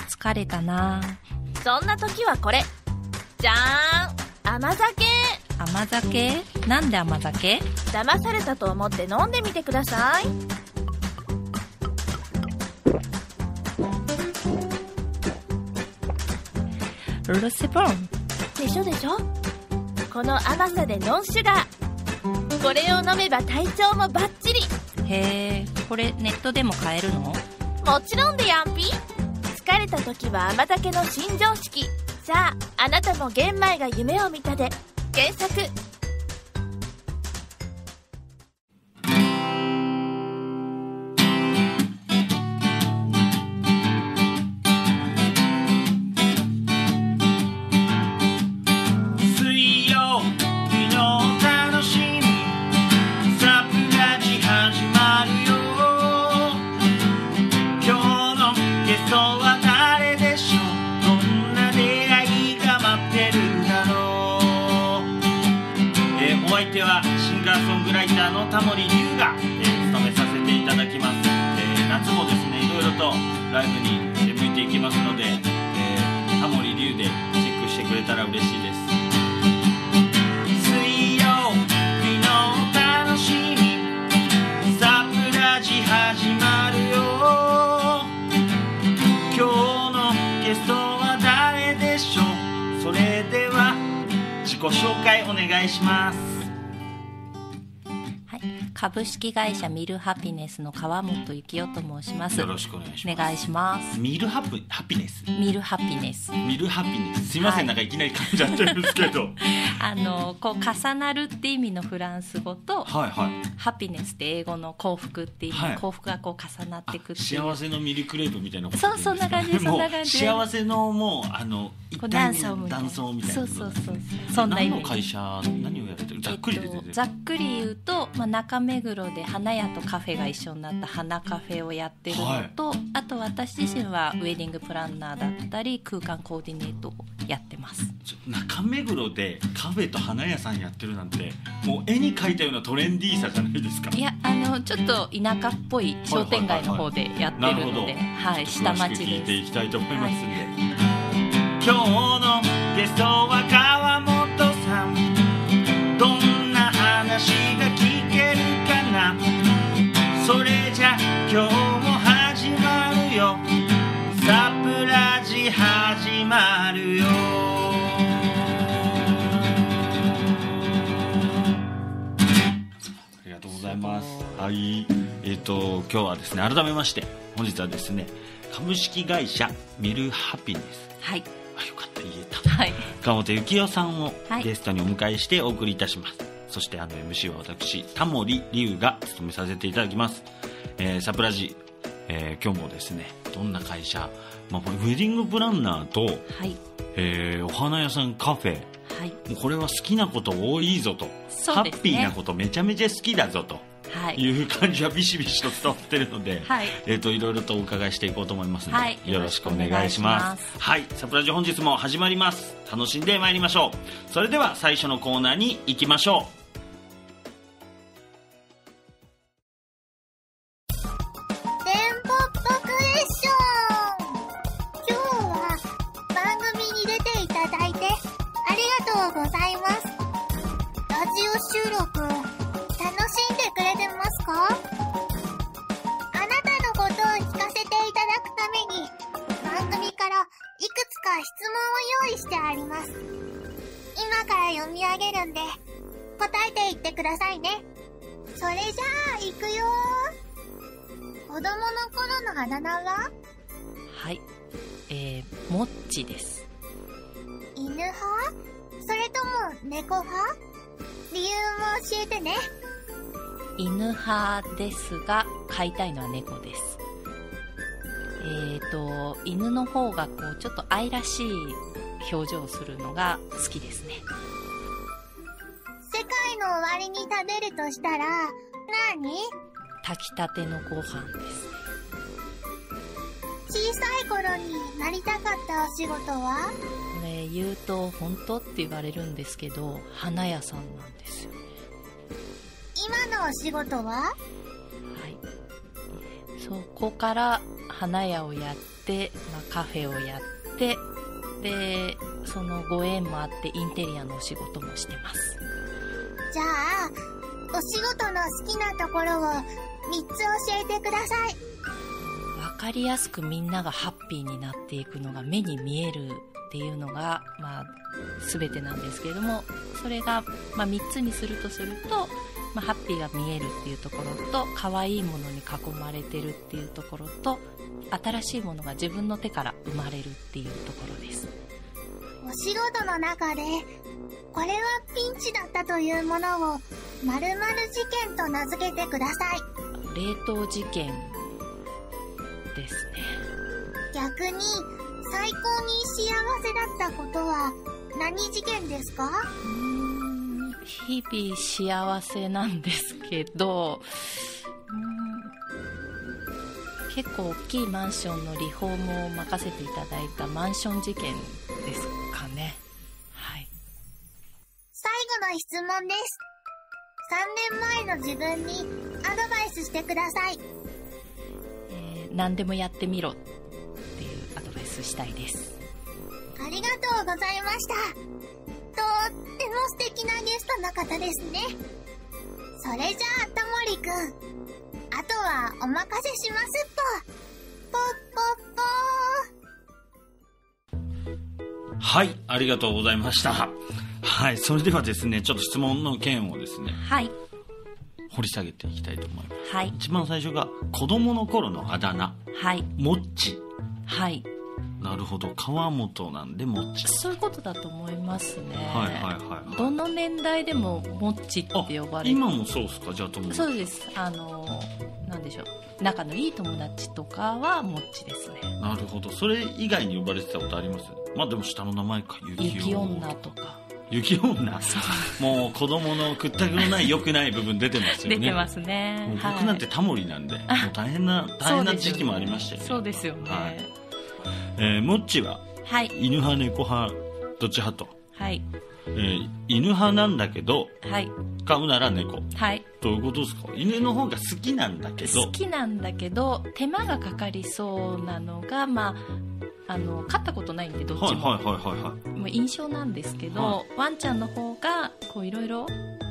疲れたな。そんな時はこれ。じゃーん。甘酒。甘酒？なんで甘酒？騙されたと思って飲んでみてください。ルセボン。でしょでしょ。この甘さでノンシュガー。これを飲めば体調もバッチリ。へえこれネットでも買えるの？もちろんでやんぴ。疲れた時は甘酒の新常識。さああなたも玄米が夢を見たで。検索相手はシンガーソングライターのタモリ龍が、えー務めさせていただきます、えー夏もですねいろいろとライブに向いていきますので、えータモリ龍でチェックしてくれたら嬉しいです。水曜日の楽しみサプライズ始まるよ。今日のゲストは誰でしょう？それでは自己紹介お願いします。株式会社ミルハピネスの川本幸男と申します。よろしくお願いします。お願いします。ミルハプハピネス。ミルハピネス。ミルハピネス。すいません、はい。なんかいきなり噛んじゃってるんですけど。あのこう重なるって意味のフランス語とはいはい。ハピネスって英語の幸福って意味、はい。幸福がこう重なっていくっていう。幸せのミルクレープみたいなことそうそんな感じそんな感じ幸せのもうあの一体断層みたいな断層みたいなそうそうそうそんな何の会社何をやられてる？ざっくりでえっとざっくり言うと、まあ、中目黒で花屋とカフェが一緒になった花カフェをやってるのと、あと私自身はウェディングプランナーだったり空間コーディネートをやってます。中目黒でカフェと花屋さんやってるなんてもう絵に描いたようなトレンディーさじゃないですか。いやあのちょっと田舎っぽい商店街の方でやってなるので、はい、下町詳しく聞いてでいきたいと思いますんで、今日のゲストは川と今日はですね改めまして本日はですね株式会社ミルハピネス。すはい。あよかった言えた。はい。川本幸代さんをはい。ゲストにお迎えしてお送りいたします、そしてあの MC は私タモリ龍が務めさせていただきます、えーサプラジ、えー今日もですねどんな会社、まあ、これウェディングプランナーと、はい。えーお花屋さんカフェ。はい。これは好きなこと多いぞと、ね。ッピーなことめちゃめちゃ好きだぞと。はい。いう感じはビシビシと伝わってるので、はい。えっ、といろいろとお伺いしていこうと思いますので、はい。よろしくお願いします。はいサプラジ本日も始まります。楽しんでまいりましょう。それでは最初のコーナーに行きましょテですが飼いたいのは猫です。えーと犬の方がこうちょっと愛らしい表情をするのが好きですね。世界の終わりに食べるとしたら、何？炊きたてのご飯です。小さい頃になりたかったお仕事は？これ言うと本当って言われるんですけど花屋さんなんですよ。ね今のお仕事は？はいそこから花屋をやっで、まあ、カフェをやってでそのご縁もあってインテリアのお仕事もしてますじゃあ、お仕事の好きなところを3つ教えてください。分かりやすくみんながハッピーになっていくのが目に見えるっていうのが、まあ、全てなんですけれどもそれが、まあ、3つにするとすると、まあ、ハッピーが見えるっていうところと可愛いものに囲まれてるっていうところと新しいものが自分の手から生まれるっていうところです。お仕事の中で、これはピンチだったというものを、〇〇事件と名付けてください。冷凍事件ですね。逆に、最高に幸せだったことは、何事件ですか？日々幸せなんですけどうーん結構大きいマンションのリフォームを任せていただいたマンション事件ですかねはい最後の質問です。3年前の自分にアドバイスしてください。えー何でもやってみろっていうアドバイスしたいですありがとうございました。とっても素敵なゲストの方ですね。それじゃあ、ともりくん。あとはお任せしますっぽ。ぽっぽっぽはい、ありがとうございました。はい、それではですね、ちょっと質問の件をですね、はい掘り下げていきたいと思います。はい一番最初が、子供の頃のあだ名、はいもっち。はいなるほど、川本なんでもっち。そういうことだと思いますね。はいはいはい、はい。どの年代でもモッチって呼ばれる。今もそうですか？じゃあ、ともそうです。あのなんでしょう。仲のいい友達とかはモッチですね。なるほど。それ以外に呼ばれてたことあります？まあでも下の名前か、雪雪女とか。雪女。もう子供の屈託のない良くない部分出てますよね。出てますね。僕なんてタモリなんで、もう大変な、大変な時期もありましたよね。そうですよね。はいえー、もっちは？はい。犬派猫派？どっち派と、はい。えー犬派なんだけどはい。飼うなら猫。はい。どういうことですか？犬の方が好きなんだけど。好きなんだけど手間がかかりそうなのがまああの飼ったことないんでどっちも、はいはいはいはい印象なんですけど、はワンちゃんの方がこういろいろ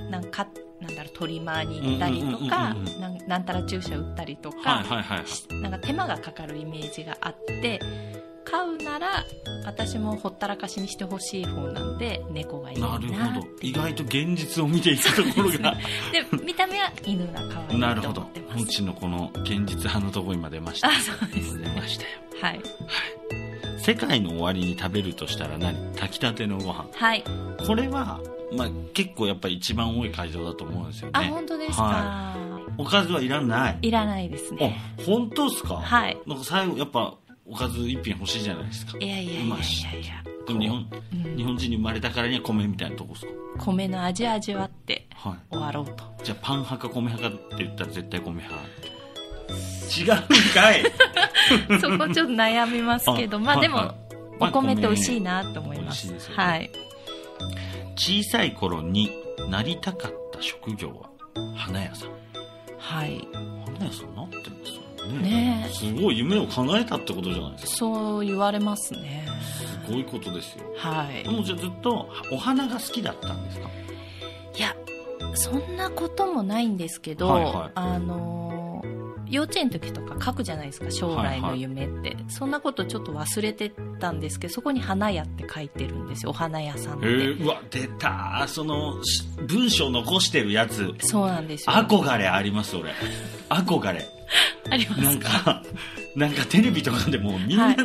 なんかなんだろうトリマーに行ったりとかうんうんうんうんなんなんたら注射打ったりとか、はいはいはいなんか手間がかかるイメージがあって飼うなら私もほったらかしにしてほしい方なんで猫がいいななるほど。意外と現実を見ていくところが。で見た目は犬が可愛いなるほどと思ってまもすちのこの現実派のところに今出ました。あそうです出ましたよ。はい。世界の終わりに食べるとしたら何？炊きたてのご飯。はい。これは、まあ、結構やっぱり一番多い会場だと思うんですよね。あ本当ですか、はおかずはいらない。い、らないですね。あ本当ですか？はい。なんか最後やっぱおかず一品欲しいじゃないですか。いやいやいやいやいやでも日本うん日本人に生まれたからには米みたいなとこですか？米の味味わっては終わろうと。いじゃあパン派か米派かって言ったら絶対米派。違うんかい！そこちょっと悩みますけどまあでも、はいはい。お米って美味しいなと思います,、いですよね。はい小さい頃になりたかった職業は花屋さん。はい。花屋さんなってますよね。ねえ。すごい夢を叶えたってことじゃないですか。そう言われますね。すごいことですよ。はい。でもじゃあずっとお花が好きだったんですか？いやそんなこともないんですけど、はいはい。あのー幼稚園の時とか書くじゃないですか将来の夢って、そんなことちょっと忘れてたんですけどそこに花屋って書いてるんですよお花屋さんって、えー、うわ出た。そのし文章残してるやつ。そうなんですよ。憧れあります俺。憧れ。ありますなんかなんかテレビとかでもみんな、はい。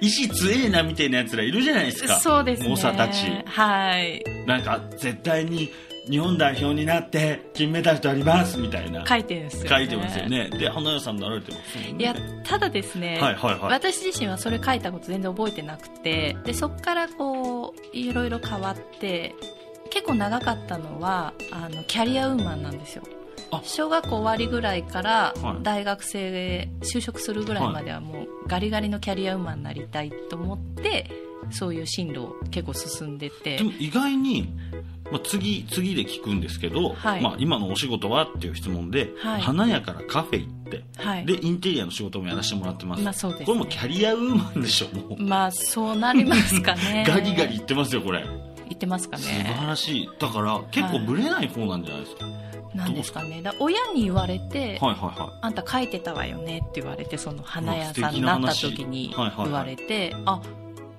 意志強えなみたいなやつらいるじゃないですか。そうですね。猛者たち。はい。なんか絶対に日本代表になって金メダル取りますみたいな。書いてるんですよ、ね、書いてますよね。で花屋さんになられてますよね。いやただですね、はいはいはい。私自身はそれ書いたこと全然覚えてなくてでそこからこういろいろ変わって結構長かったのはあのキャリアウーマンなんですよ。あ。小学校終わりぐらいからはい。大学生で就職するぐらいまではもうガリガリのキャリアウーマンになりたいと思ってそういう進路結構進んでて。でも意外に、まあ、次次で聞くんですけど、はい。まあ、今のお仕事はっていう質問で、はい。花屋からカフェ行って、はい。でインテリアの仕事もやらせてもらってます,、まあそうですね。これもキャリアウーマンでしょもう、まあそうなりますかね。ガリガリ言ってますよこれ。言ってますか素ね晴らしい。だから結構ブレない方なんじゃないですか、なんですかね。だ親に言われて、はいはいはあんた書いてたわよねって言われてその花屋さんになった話。時にはいはいはい。言われて、あ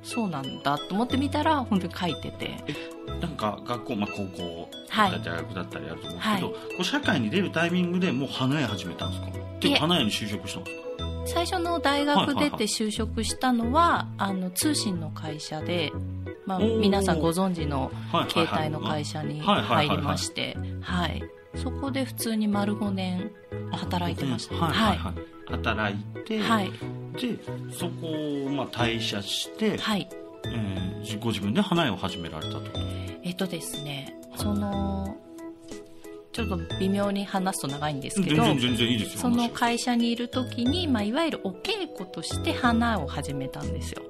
そうなんだと思ってみたら本当に書いてて。いなんか学校、まあ、高校はい。だったり大学だったりあると思うんですけど、はこう社会に出るタイミングでもう花屋始めたんですか？っていうか花屋に就職したんですか？最初の大学出はいはいはい。て就職したのは、あの通信の会社で、まあ、皆さんご存知のはいはいはい。携帯の会社にはい。はいはいはい。入りまして。はい。そこで普通に丸5年働いてました。はいはい。はい、働いて、はい。でそこをまあ退社して、はい。えーご自分で花屋を始められたと。えっとですねそのちょっと微妙に話すと長いんですけど全然全然いいですよその話。会社にいる時に、まあ、いわゆるお稽古として花を始めたんですよ。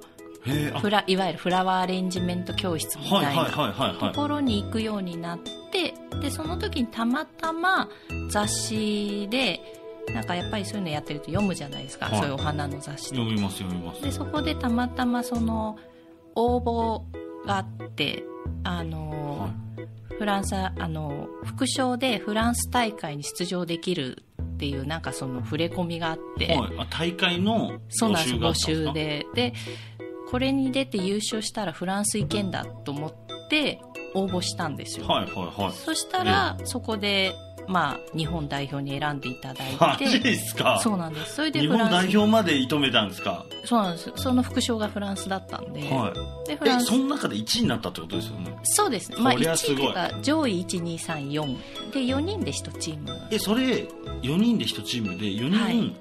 フラいわゆるフラワーアレンジメント教室みたいな、はいはいはいはいはい。ところに行くようになってでその時にたまたま雑誌でなんかやっぱりそういうのやってると読むじゃないですか、はい。そういうお花の雑誌。と読みます読みます。でそこでたまたまその応募があってあの、はい。フランスあの副賞でフランス大会に出場できるっていうなんかその触れ込みがあって、はい、あ大会のそうなんです募集で。でこれに出て優勝したらフランス行けんだと思って応募したんですよ、はいはいはい。そしたらそこで、まあ、日本代表に選んでいただいマジてですか？そうなんです。それで日フランス。本代表まで射止めたんですか？そうなんです。その副賞がフランスだったんで,、はい。でフランス。えその中で1位になったってことですよね？そうですね、まあ、そり1ゃすごい。位というか上位1234で4人で1チームえそれ4人で1チームで4はい。人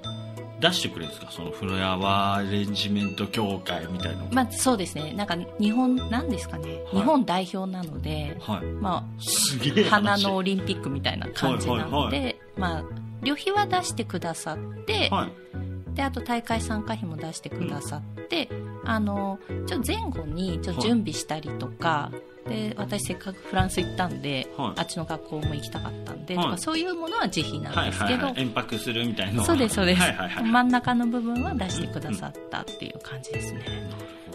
出してくれるんですか、そのフラワーアレンジメント協会みたいな。のまあそうですね。なんか日本なんですかね、日本代表なのではい。まあすげえ話。花のオリンピックみたいな感じなので、はいはいまあ、旅費は出してくださって、はい。であと大会参加費も出してくださって、あのちょ前後にちょっと準備したりとか、で私せっかくフランス行ったんで、はい。あっちの学校も行きたかったんで、はい。とかそういうものは自費なんですけど、はいはいはい、遠泊するみたいなそうですそうです、はいはいはい。真ん中の部分は出してくださったっていう感じですね、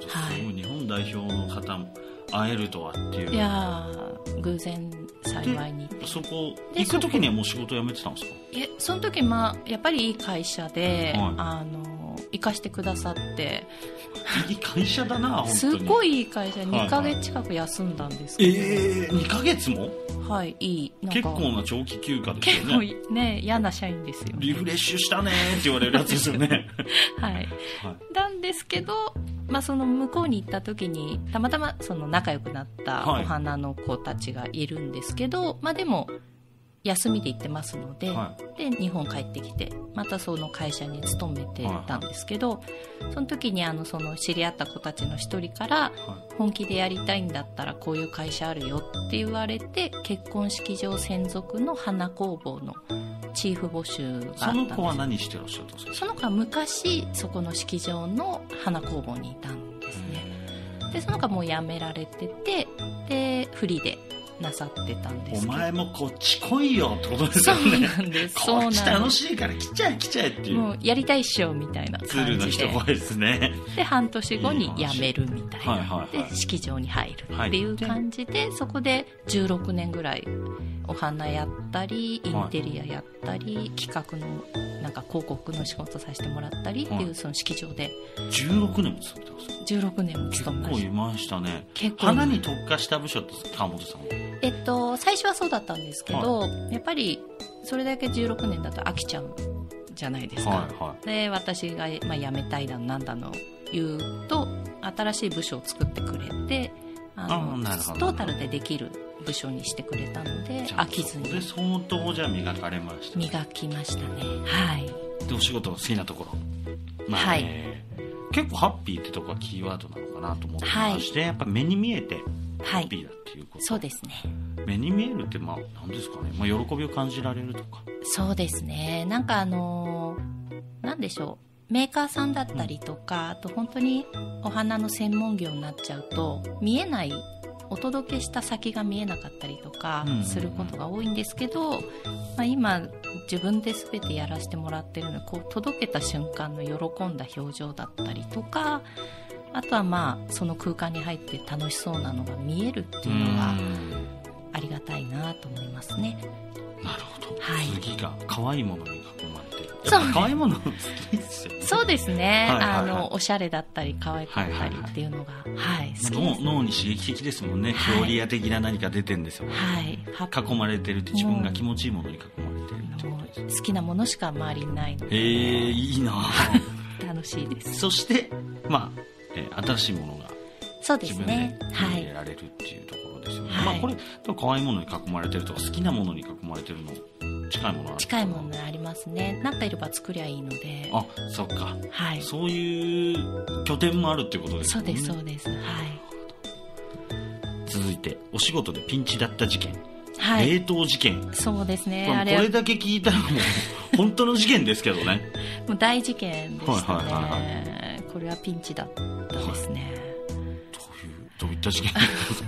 はい。すごい日本代表の方も会えるとはっていう。いやー偶然幸いにそこで行く時にはもう仕事辞めてたんですか？えその時まあやっぱりいい会社で、はい。あの行かしてくださって。いい会社だなすごいいい会社。はい2ヶ月近く休んだんです。けど、ええ2ヶ月も？はいいい。結か。構な長期休暇です結構よねね嫌な社員ですよね。リフレッシュしたねーって言われるやつですよね。はい。はい。なんですけど、まあ、その向こうに行った時にたまたまその仲良くなったはい。お花の子たちがいるんですけど、まあでも休みで行ってますので,、はで日本帰ってきてまたその会社に勤めてたんですけど、その時にあのその知り合った子たちの一人からは本気でやりたいんだったらこういう会社あるよって言われて結婚式場専属の花工房のチーフ募集があったその子は何してらっしゃったんですか？その子は昔そこの式場の花工房にいたんですね。でその子はもう辞められててでフリーでなさってたんでおすけど。前もこっち来いよってことですそうよねなんです。そうこっなんですち楽しいから来ちゃえ来ちゃえっていう。もうやりたいっしょみたいなツールの感じで人声ですね。で半年後に辞めるみたいはいなはいはい。で式場に入るっていう感じでそこで16年ぐらいお花やったりインテリアやったり企画のなんか広告の仕事させてもらったりってはい。いうその式場で。16年も勤めてます16年も結勤めました。構いましたね。結構。花に特化した部署って川本さんは？えっと、最初はそうだったんですけど、やっぱりそれだけ16年だと飽きちゃうじゃないですか、はいはで私が、まあ、辞めたいだのなんだの言うと新しい部署を作ってくれてあのトータルでできる部署にしてくれたので飽きずに。相当じゃあ磨かれましたね。磨きましたね。はい。でお仕事の好きなところ。まあ、はい。えー結構ハッピーってとこがキーワードなのかなと思ってまして、やっぱ目に見えてはい。ハッピーだっていうこと、そうですね。目に見えるってまあ何ですかね、まあ、喜びを感じられるとか。そうですね。なんかあのーなんでしょう。メーカーさんだったりとか、あと本当にお花の専門業になっちゃうと見えないお届けした先が見えなかったりとかうんすることが多いんですけど、まあ、今自分で全てやらせてもらってるのでこう届けた瞬間の喜んだ表情だったりとかあとはまあその空間に入って楽しそうなのが見えるっていうのがありがたいなと思いますね。なるほど、はい。次が可愛いものに囲まそう可愛いもの好きですよね。そうですね、はいはいはい。あのおしゃれだったり可愛かったりっていうのが、はい好きです、脳脳に刺激的ですもんね、はい。クオリア的な何か出てんですよ、はい。は囲まれてるって自分が気持ちいいものに囲まれてるってもことですう好きなものしか周りにないのえでー、いいな。楽しいです。そしてまあ、えー新しいものがそうですね。はい。入れられるっていうところですよね、はい。まあこれ可愛いものに囲まれてるとか好きなものに囲まれてるの近いもの近いものありますね。なんかいれば作りゃいいので。あそっか。はい。そういう拠点もあるってことですよね。そうですそうです。はい。続いてお仕事でピンチだった事件、はい。冷凍事件。そうですね。こあれだけ聞いたらもう 本当の事件ですけどね。もう大事件でしたはいはいはいねこれはピンチだったですね、どういうどういった事件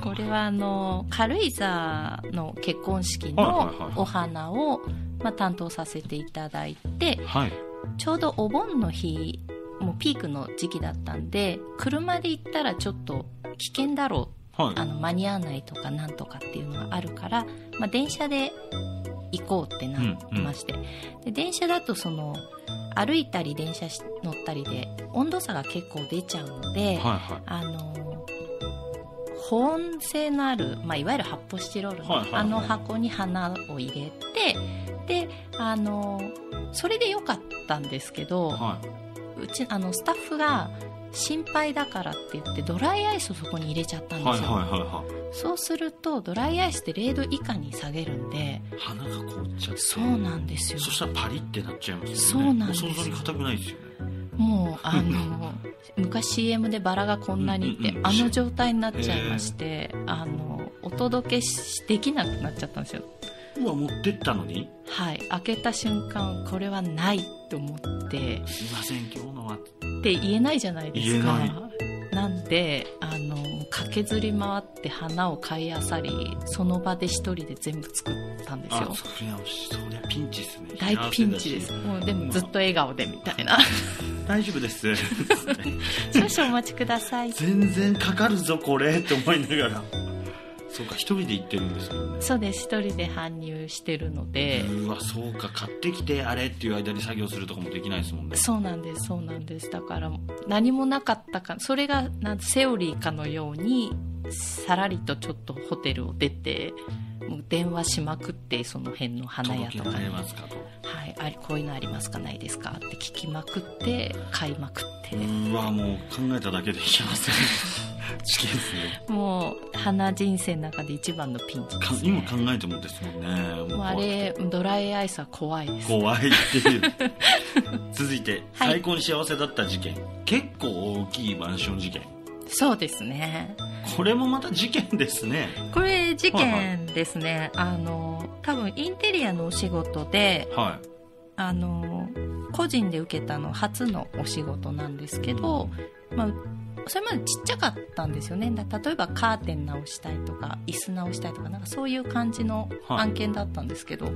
これはあの軽井沢の結婚式のお花を、まあ、担当させていただいてはい。ちょうどお盆の日もうピークの時期だったんで車で行ったらちょっと危険だろはい。うあの間に合わないとかなんとかっていうのがあるから、まあ、電車で行こうってなってまして、で電車だとその歩いたり電車し乗ったりで温度差が結構出ちゃうので、はいはい。あの保温性のある、まあ、いわゆる発泡スチロールの、はいはいはい。あの箱に花を入れてであのそれでよかったんですけど、はうちあのスタッフが心配だからって言ってドライアイスをそこに入れちゃったんいですよ、はいはいはいはそうするとドライアイスって0度以下に下げるんでい花が凍っちゃって。そうなんですよ。そしたらパリってなっちゃいますよね。そうなんですお想像に硬くないですよねもうあの昔 CM でバラがこんなにって、あの状態になっちゃいまして、あのお届けしできなくなっちゃったんですよ。うわ持ってったのに？はい。開けた瞬間これはないと思って。すいません今日のは。って言えないじゃないですか。言えなんであの駆けずり回って花を買いあさりその場で一人で全部作ったんですあよそりゃそりゃピンチですね。大ピンチです。もうでもずっと笑顔でみたいな。大丈夫です。少々お待ちください。全然かかるぞこれ。って思いながらそうか一人で行ってるんですもんね。そうです。一人で搬入してるので。うわそうか買ってきてあれっていう間に作業するとかもできないですもんね。そうなんですそうなんです。だから何もなかったかそれがなんセオリーかのようにさらりとちょっとホテルを出てもう電話しまくってその辺の花屋とかに。はい、あれこういうのありますかないですか？って聞きまくって買いまくって。うわもう考えただけでいけません。事件ですね。もう花人生の中で一番のピンチでかす、今ね、考えてもですもんね。もうあれドライアイスは怖いです。怖いっていう。続いて、はい。最高に幸せだった事件。結構大きいマンション事件そうですね。これもまた事件ですね。これ事件ですね、あの多分インテリアのお仕事ではあの個人で受けたの初のお仕事なんですけど、まあ、それまでちっちゃかったんですよね。だ例えばカーテン直したいとか椅子直したいとかなんかそういう感じのはい。案件だったんですけど、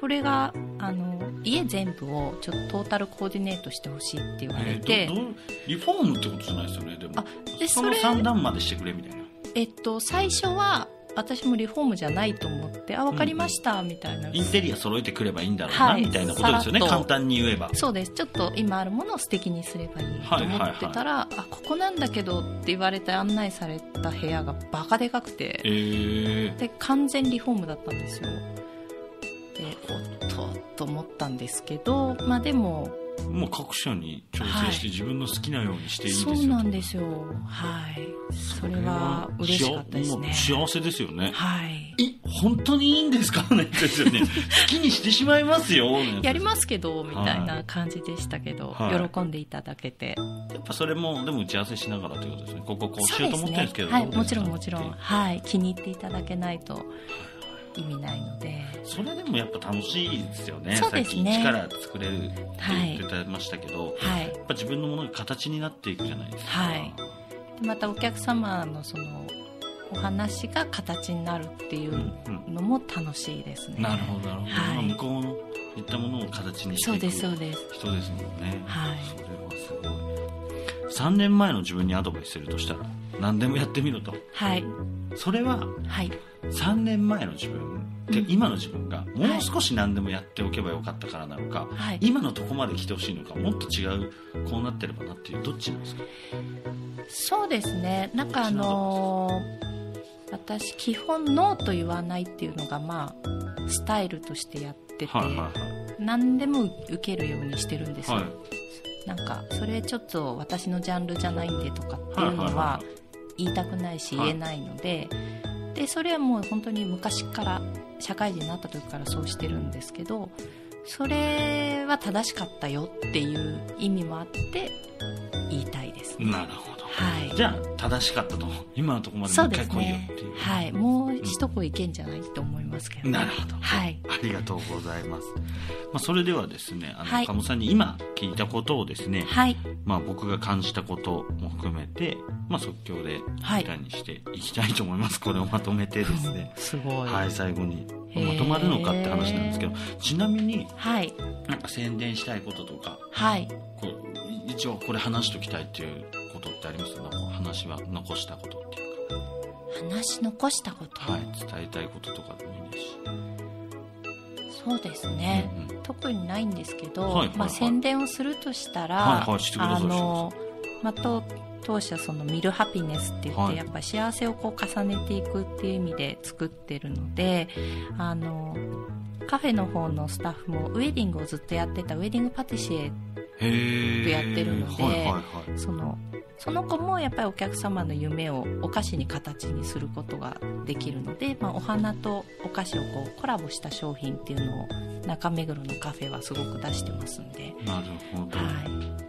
これがあの家全部をちょっとトータルコーディネートしてほしいって言われえて、ーどどうリフォームってことじゃないですよねでも。あでそのそれ3段までしてくれみたいな。えっと、最初は私もリフォームじゃないと思ってあ分かりましたみたいな、インテリア揃えてくればいいんだろうな、はい。みたいなことですよね簡単に言えば。そうです。ちょっと今あるものを素敵にすればいいと思ってたら、あここなんだけどって言われて案内された部屋がバカでかくて。えー、で完全リフォームだったんですよ。でとと思ったんですけどまあでももう各社に調整して自分の好きなようにしていいですよ、そうなんですよ。はい。それは嬉しかったですね。幸せですよね。はい。え本当にいいんですかねですよね。好きにしてしまいますよ。やりますけどみたいな感じでしたけど、はい。喜んでいただけて。やっぱそれもでも打ち合わせしながらということですね。こここうしようと思ってるんですけどはい。もちろんもちろん。はい。気に入っていただけないと意味ないので。それでもやっぱ楽しいですよね。そうですね。さっき一から作れるって言ってましたけど、はい。やっぱ自分のものが形になっていくじゃないですか。はい。でまたお客様のそのお話が形になるっていううんうん。のも楽しいですね、なるほどなるほど、はい。まあ向こうのいったものを形にしていうくそですそうです。人ですもんね。はい。それはすごい。3年前の自分にアドバイスするとしたら何でもやってみろと。はい。それははい3年前の自分ってうん。今の自分がもう少し何でもやっておけばよかったからなのか、はい。今のとこまで来てほしいのかもっと違うこうなってればなっていうどっちなんですか？そうですね。なんかあのー私基本ノーと言わないっていうのがまあスタイルとしてやってて、はいはいはい。何でも受けるようにしてるんですよ、はい。なんかそれちょっと私のジャンルじゃないんでとかっていうのはいはいはは言いたくないしはい言えないので、でそれはもう本当に昔から社会人になった時からそうしてるんですけどそれは正しかったよっていう意味もあって言いたいですね、なるほど。はい。じゃあ正しかったと今のところまでもう一回来いよっていう。はい。もう一声いけんじゃないと思いますけど、なるほど。はい。ありがとうございます、まあ、それではですねあの、はい。鴨さんに今聞いたことをですね、はい。まあ、僕が感じたことも含めて、まあ、即興ではい。歌にしていきたいと思います、これをまとめてですね。すごい。はい最後にまとまるのかって話なんですけどちなみにはい。なんか宣伝したいこととかはい。こう一応これ話しときたいっていうことってあります？か話は残したこと話し残したこと、か、はい、伝えたいこととかでもいいです。し、そうですね、うんうん。特にないんですけど、はいはいはい。まあ、宣伝をするとしたら、はいはいしてくださいあの、まあ、当当社そのミルハピネスって言って、はい。やっぱ幸せをこう重ねていくっていう意味で作ってるのであのカフェの方のスタッフもウェディングをずっとやってたウェディングパティシエへえやってるのではいはいはい。そのその子もやっぱりお客様の夢をお菓子に形にすることができるので、まあ、お花とお菓子をこうコラボした商品っていうのを中目黒のカフェはすごく出してますんで、なるほど、は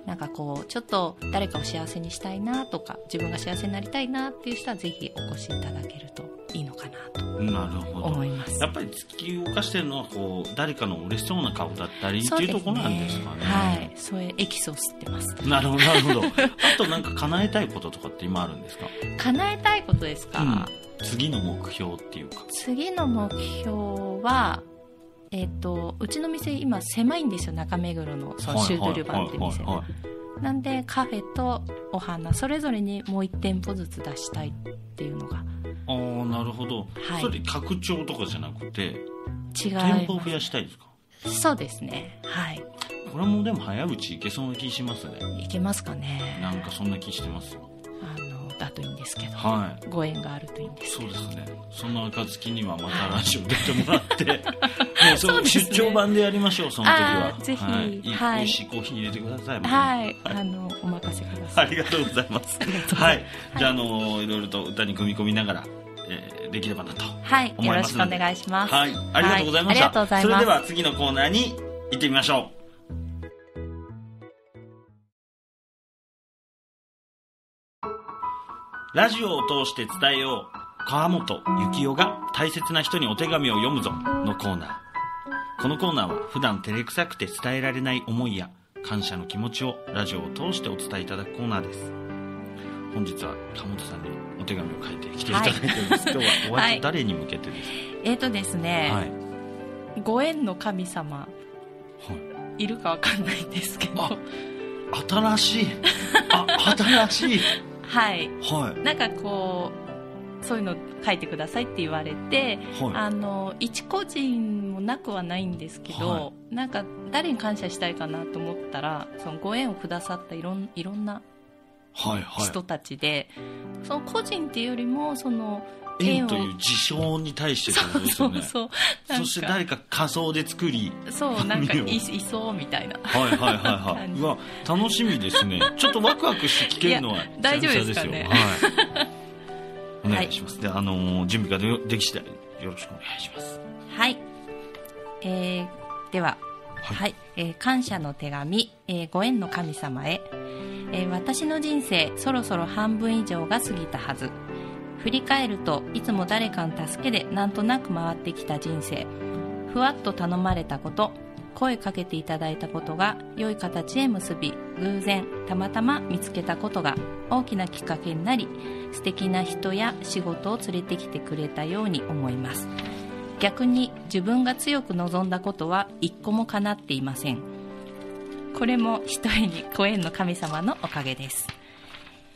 い、なんかこうちょっと誰かを幸せにしたいなとか自分が幸せになりたいなっていう人はぜひお越しいただけるといいのかなとなるほど。思います。やっぱり突き動かしてるのはこう誰かの嬉しそうな顔だったりっていうところなんですかね。はいそエキスを吸ってます。なるほどなるほど。あとなんか叶えたいこととかって今あるんですか？叶えたいことですか、うん。次の目標っていうか。次の目標はえっ、とうちの店今狭いんですよ中目黒のそのシュードルバンっていはいはいなんでカフェとお花それぞれにもう1店舗ずつ出したいっていうのが。ああなるほど、はい。それ拡張とかじゃなくて違い店舗を増やしたいですか？そうですね。はい。これもでも早いうちいけそうな気しますね。いけますかね。なんかそんな気してますよ。あのだといいんですけど、はい。ご縁があるといいんですそうですね。その暁にはまたラジオ出てもらって。もうそそうですね。出張版でやりましょうその時は。ぜひはい、いはい。美味しいコーヒー入れてくださいはい、あのお任せください。ありがとうございます。はい。じゃああのいろいろと歌に組み込みながら、えーできればなとはいよろしくお願いします。はいありがとうございました、はいありがとうございます。それでは次のコーナーに行ってみましょう。ラジオを通して伝えよう川本幸雄が大切な人にお手紙を読むぞのコーナー。このコーナーは普段照れくさくて伝えられない思いや感謝の気持ちをラジオを通してお伝えいただくコーナーです本日は川本さんにお手紙を書いてきていただいてるんです、今日はお相手誰に向けてですえっ、とですね、かはい。ご縁の神様。はい。いるかわかんないんですけど。あ新しい。あ新しい。はい。はい。なんかこうそういうの書いてくださいって言われてはい。あの一個人もなくはないんですけど、はなんか誰に感謝したいかなと思ったらそのご縁をくださったいろんいろんなはいはい。人たちで、その個人っていうよりもその縁という事象に対してってことですよね。そうそうそして誰か仮想で作りそうなんかいいそうみたいな。はいはいはいはい。うわ楽しみですね。ちょっとワクワクして聞けるのは大丈夫ですかね？はい。お願いします、であのー準備がででき次第よろしくお願いします。はい、えーでは。ははいい、えー感謝の手紙、えーご縁の神様へ、えー私の人生そろそろ半分以上が過ぎたはず。振り返るといつも誰かの助けでなんとなく回ってきた人生。ふわっと頼まれたこと声かけていただいたことが良い形へ結び偶然たまたま見つけたことが大きなきっかけになり素敵な人や仕事を連れてきてくれたように思います。逆に自分が強く望んだことは一個も叶っていません。これも一重にご縁の神様のおかげです。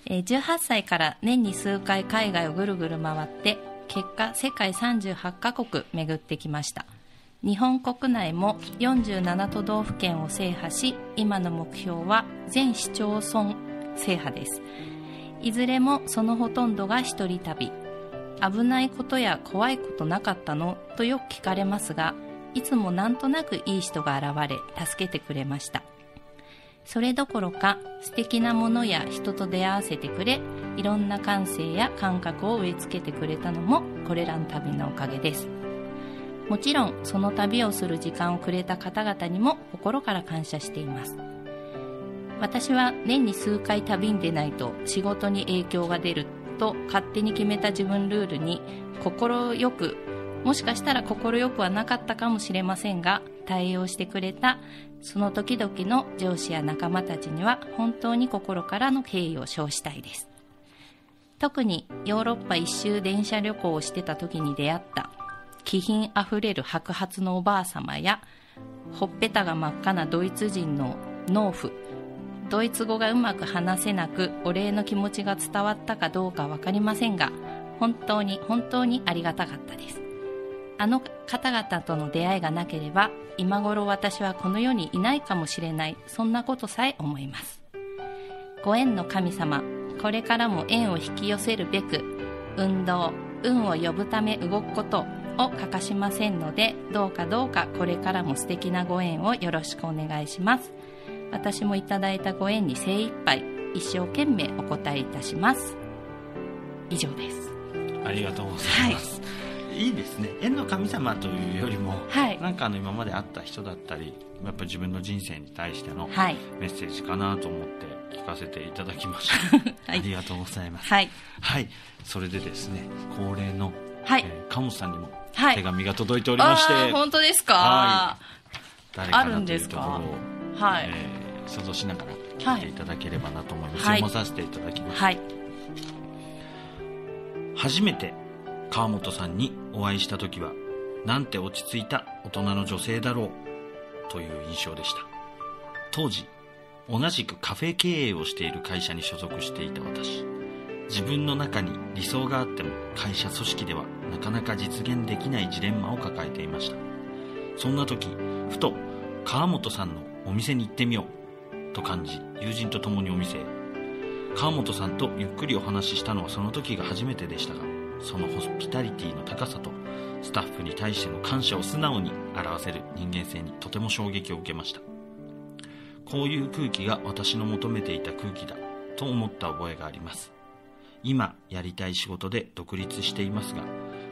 18歳から年に数回海外をぐるぐる回って結果世界38カ国巡ってきました。日本国内も47都道府県を制覇し今の目標は全市町村制覇です。いずれもそのほとんどが一人旅。危ないことや怖いことなかったの？とよく聞かれますがいつもなんとなくいい人が現れ助けてくれました。それどころか素敵なものや人と出会わせてくれいろんな感性や感覚を植え付けてくれたのもこれらの旅のおかげです。もちろんその旅をする時間をくれた方々にも心から感謝しています。私は年に数回旅に出ないと仕事に影響が出ると勝手に決めた自分ルールに心よくもしかしたら快くはなかったかもしれませんが対応してくれたその時々の上司や仲間たちには本当に心からの敬意を表したいです。特にヨーロッパ一周電車旅行をしてた時に出会った気品あふれる白髪のおばあ様やほっぺたが真っ赤なドイツ人の農夫ドイツ語がうまく話せなくお礼の気持ちが伝わったかどうか分かりませんが本当に本当にありがたかったです。あの方々との出会いがなければ今頃私はこの世にいないかもしれないそんなことさえ思います。ご縁の神様これからも縁を引き寄せるべく運動運を呼ぶため動くことを欠かしませんのでどうかどうかこれからも素敵なご縁をよろしくお願いします。私もいただいたご縁に精一杯一生懸命お答えいたします。以上です。ありがとうございます、い、いですね。縁の神様というよりも、はい。なんかあの今まで会った人だったりやっぱり自分の人生に対してのはい。メッセージかなと思って聞かせていただきました、はい。ありがとうございます。はい。はい。それでですね恒例の、はい。えー、鴨さんにもはい。手紙が届いておりまして、あー本当ですか、は誰かあるなんというですかところを、はい、えー想像しながら聞いていただければなと思います、はい読まさせていただきます、はい初めて川本さんにお会いした時はなんて落ち着いた大人の女性だろうという印象でした。当時同じくカフェ経営をしている会社に所属していた私。自分の中に理想があっても会社組織ではなかなか実現できないジレンマを抱えていました。そんな時ふと川本さんのお店に行ってみようと感じ友人と共にお店へ。川本さんとゆっくりお話ししたのはその時が初めてでしたがそのホスピタリティの高さとスタッフに対しての感謝を素直に表せる人間性にとても衝撃を受けました。こういう空気が私の求めていた空気だと思った覚えがあります。今やりたい仕事で独立していますが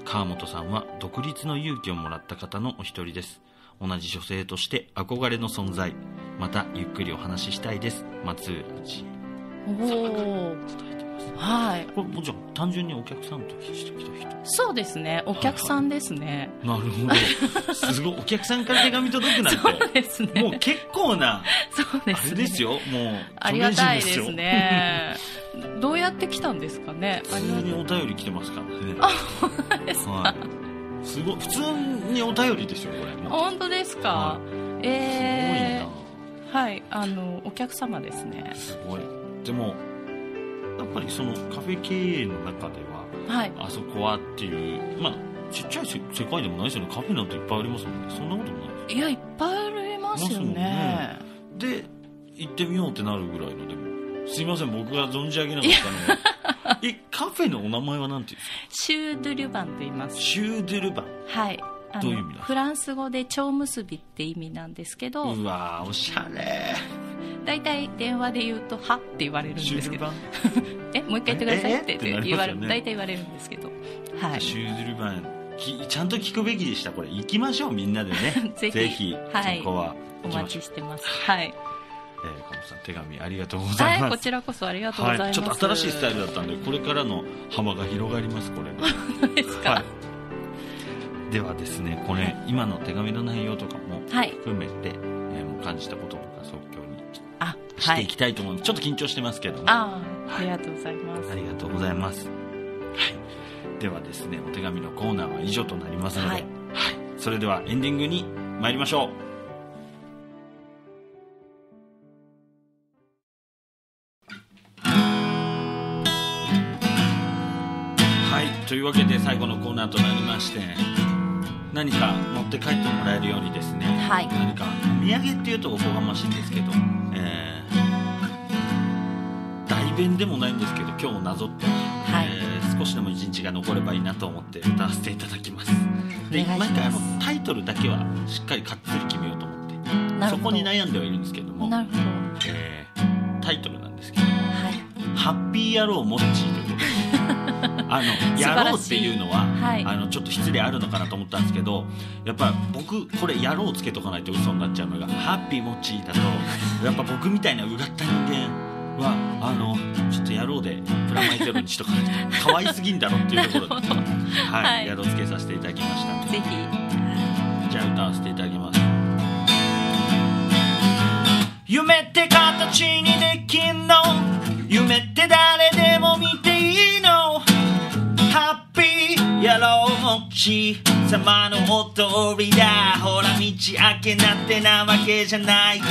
川本さんは独立の勇気をもらった方のお一人です。同じ女性として憧れの存在。またゆっくりお話ししたいです。松浦千おお伝えてますはい。これもちろん単純にお客さんとしてきた人。そうですね。お客さんですね、なるほど。すごい。お客さんから手紙届くなんて。そうですね。もう結構なそうであすね。れですよ。もうありがたいですね。どうやって来たんですかね。普通にお便り来てますからね。あですか。はい。すごい。普通にお便りですよこれ。本当ですか、はえすー、はい。あのお客様ですね。ごいなすごいでもやっぱりそのカフェ経営の中でははい。あそこはっていうまあちっちゃいせ世界でもないですよね。カフェなんていっぱいありますもんね。そんなこともないですいやいっぱいありますよね。ね。で行ってみようってなるぐらいのでもすいません僕が存じ上げなかったのはえカフェのお名前は何て言うんですか？シュードゥルバンと言います。シューデルバン。はい。どういう意味なんですか？フランス語で蝶結びって意味なんですけど。うわーおしゃれ大体電話で言うと「は」って言われるんですけど。えもう一回言ってくださいって言われね大体言われるんですけど。はい。シューデルバンきちゃんと聞くべきでした。これ行きましょうみんなでね。ぜひ。はい。そこはお待ちしてます。はい。えー、かもさん手紙ありがとうございはい、ますこちらこそありがとうございます。はい、ちょっと新しいスタイルだったんでこれからの幅が広がりますこれ。で ですか。はい、ではですねこれ今の手紙の内容とかもはい。含めて、えーもう感じたこととか即興していきたいと思う。ので、ちょっと緊張してますけどもああ、りがとうございます。ありがとうございます、はい、ではですねお手紙のコーナーは以上となりますので、ははい。いそれではエンディングに参りましょう。はい。というわけで最後のコーナーとなりまして何か持って帰ってもらえるようにですね、はい。何かお土産っていうとおこがましいんですけど、え弁でもないんですけど今日をなぞって、はいえー少しでも一日が残ればいいなと思って歌わせていただきますで毎回あのタイトルだけはしっかりかっつり決めようと思って。そこに悩んではいるんですけども、なるほど。えータイトルなんですけどはい。「ハッピー野郎モッチー」ということで あの素晴らしい野郎っていうのは、はいあのちょっと失礼あるのかなと思ったんですけどやっぱ僕これ野郎つけとかないと嘘になっちゃうのがハッピーモッチーだとやっぱ僕みたいなうがった人間はあのちょっと野郎でプラマイゼロにしとかないと可愛すぎんだろっていうところで、は いはい。野郎つけさせていただきました。ぜひ。じゃあ歌わせていただきます。夢って形にできんの？夢って誰でも見てろうもち様のお通りだ。ほら道開けなってなわけじゃないか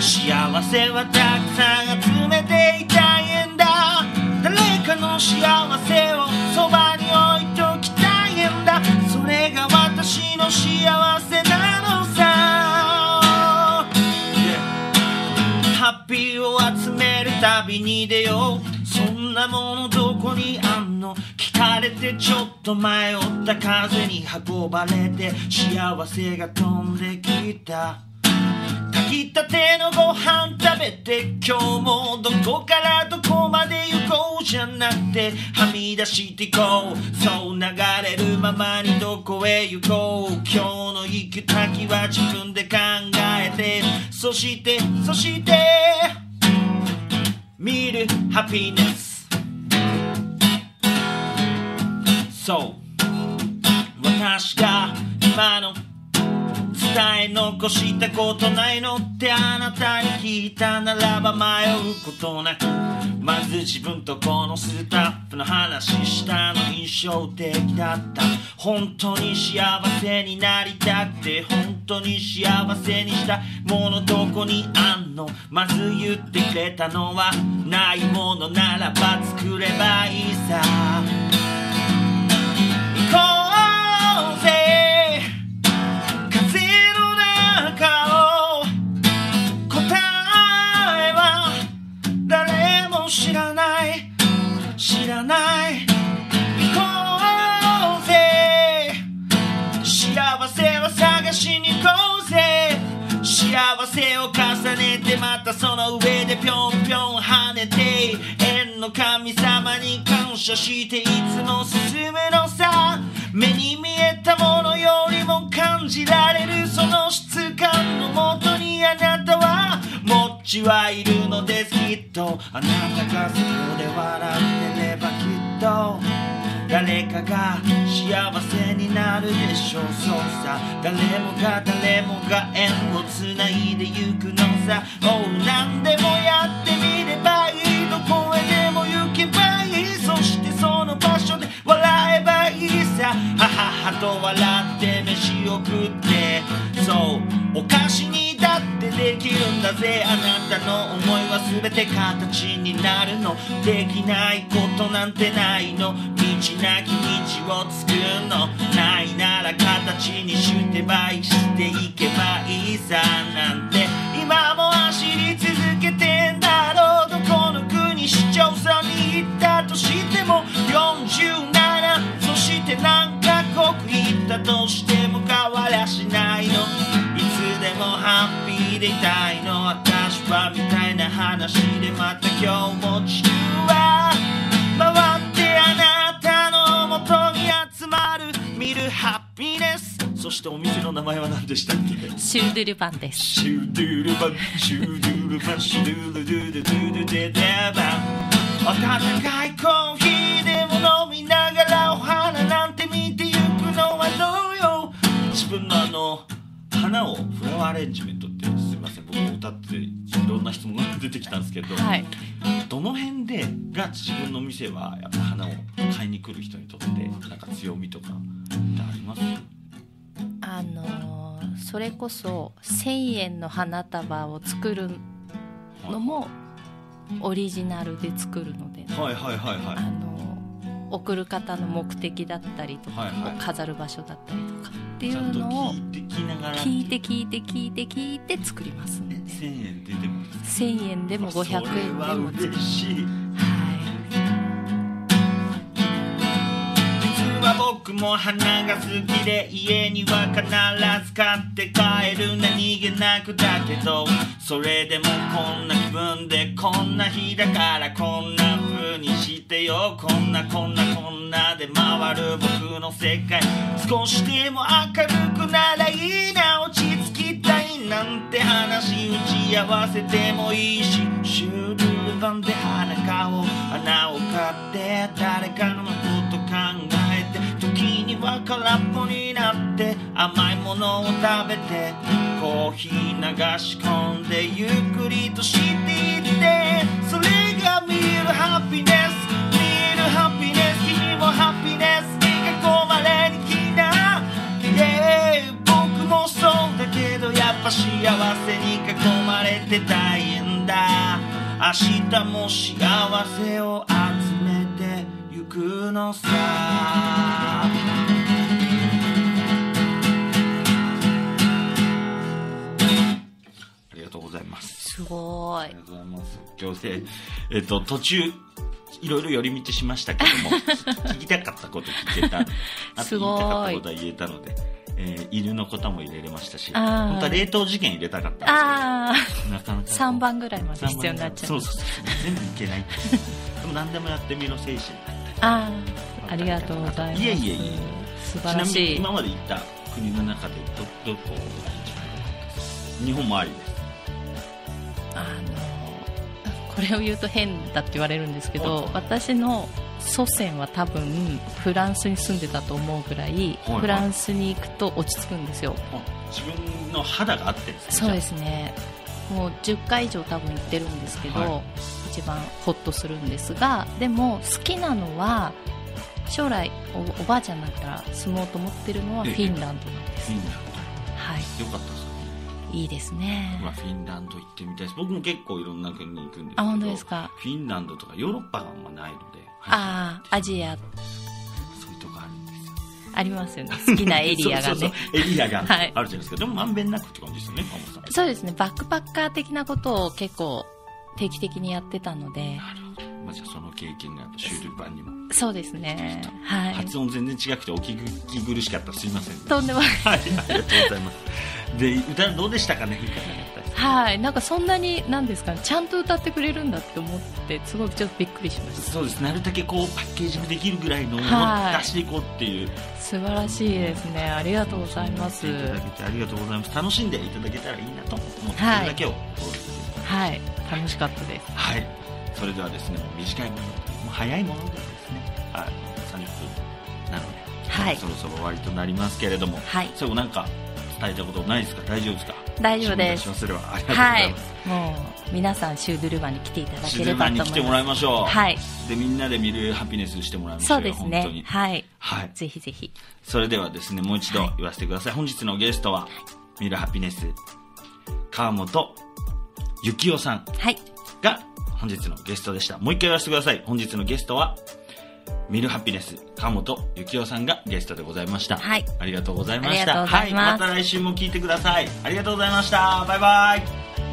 幸せはたくさん集めていたいんだ。誰かの幸せをそばに置いときたいんだ。それが私の幸せなのさ、Yeah ハッピーを集める旅に出よう。そんなものどこにあんの？の聞かれてちょっと迷った風に運ばれて幸せが飛んできた。炊きたてのご飯食べて今日もどこからどこまで行こうじゃなくてはみ出していこう。そう流れるままにどこへ行こう。今日の行く先は自分で考えて。そしてそして。見るハピネスそう私が今の伝え残したことないのってあなたに聞いたならば迷うことなくまず自分とこのスタッフの話した。の印象的だった。本当に幸せになりたくて本当に幸せにした。ものどこにあんの？まず言ってくれたのはないものならば作ればいいさ。知らない。知らない。行こうぜ。幸せを探しに行こうぜ。幸せを重ねてまたその上でぴょんぴょん跳ねて。縁の神様に感謝していつも進むのさ。目に見えたものよりも感じられるその質感のもとにあなたはもっちはいるのですきっと。あなたがそこで笑ってればきっと。誰かが幸せになるでしょうそうさ。誰もが誰もが縁をつないでゆくのさ。Oh 何でもやってみればいい。どこへでも行けばいい。そしてその場所で笑えばいいさはははと笑って飯を食って。そうお菓子にだってできるんだぜ。あなたの思いは全て形になるの。できないことなんてないの。道なき道を作るの。ないなら形にして倍していけばいいさ。なんて今も走り続けてんだろう。どこの国市町村に行ったとしても47そして何カ国行ったとしても変わりゃしないの。いつでもハッピーでいたいの。私はみたいな話でまた今日も地球は回ってあなたの元に集まる。見るハッピネスそしてお店の名前は何でしたっけ？シュードゥルパンです。シュードゥルバン。シュードゥルバン。シュードゥルドゥルドゥルデデバン温かいコーヒーでも飲みながらお花なんて見てゆくのはどうよ？自分のあの花をフラワーアレンジメントってすみません僕も歌っていろんな質問が出てきたんですけど、はい。どの辺でが自分の店はやっぱ花を買いに来る人にとってなんか強みとかってあります？あのーそれこそ1000円の花束を作るのもオリジナルで作るので、はいはいはいはい。あのー送る方の目的だったりとか、はいはい。飾る場所だったりとかっていうのを聞いて聞いて聞いて。聞いて作りますんで。1000円出ても1000円でも500円でも嬉しいも花が好きで家には必ず買って帰る何気なくだけどそれでもこんな気分でこんな日だからこんな風にしてよこんなこんなこんなで回る僕の世界。少しでも明るくならいいな落ち着きたいなんて話打ち合わせてもいいし。シュール版で花かを花を買って誰かのこと考えは空っぽになって甘いものを食べてコーヒー流し込んでゆっくりとしていってそれが見るハッピネス見えるハッピネス君もハッピネスに囲まれに来な。Yeah 僕もそうだけどやっぱ幸せに囲まれてたいんだ。明日も幸せを集めてゆくのさ。すすごいありがとうございます。今日で、えっと、途中、いろいろ寄り道しましたけども、聞きたかったこと聞けた。あと言いたかったことは言えたので、えー犬のことも入れれましたし、本当は冷凍事件入れたかったんですけど、なかなか。3番ぐらいまで必要になっちゃそううそうそう。全部いけない。でも何でもやってみろ精神だったり。ああありがとうございますいえいえいえ素晴らしいに今まで行った国の中でど、どこが一番良かったですか日本もありです。あのこれを言うと変だって言われるんですけど私の祖先は多分フランスに住んでたと思うぐらい、はいフランスに行くと落ち着くんですよ。あ自分の肌が合ってるんですね。そうですね。もう10回以上多分行ってるんですけど、は一番ホッとするんですがでも好きなのは将来おおばあちゃんになったら住もうと思ってるのはええ。フィンランドなんです、フィンランはい。ド。よかったです。かいいですね。まあ、フィンランド行ってみたいです僕も結構いろんな国に行くんですけどあ本当ですか？フィンランドとかヨーロッパがあんまないのでああアジア。そういうとこあるんですよありますよね。好きなエリアがね。エリアが あるじゃはい。ないですか、でもまんべんなくって感じですよねそうですね。バックパッカー的なことを結構定期的にやってたので。なるほど、まあ、じゃあその経験がシュール版にも、そうですね。はい。発音全然違くてお聞き苦しかったらすいません、ね、とんでもない。はいありがとうございます。で歌どうでしたかねいかはい。なんかそんなに何ですかねちゃんと歌ってくれるんだって思ってすごいちょっとびっくりしました。そうです。なるだけこうパッケージングできるぐらいのものはいを出していこうっていう。素晴らしいですね。ありがとうございます。いただけてありがとうございます。楽しんでいただけたらいいなと思ってはい。それだけを。はい。楽しかったです。はい。それではですね短いものでもう早いものではい。そろそろ終わりとなりますけれどもはい。最後なんか伝えたことないですか？大丈夫ですか？大丈夫です。れはありがとうござはいいます、もう皆さんシュードゥルバンに来ていただシければルバーに来てもらいと思いまましょう、すはい。でみんなで見るハピネスしてもらいましょそううですね。はい。はい。ぜひぜひ。それではですねもう一度言わせてください、本日のゲストはミルハピネス川本幸雄さんはい。が本日のゲストでした。もう一回言わせてください。本日のゲストはミルハピネス川本幸雄さんがゲストでございました。はい。ありがとうございました。はい、また来週も聞いてください。ありがとうございました。バイバイ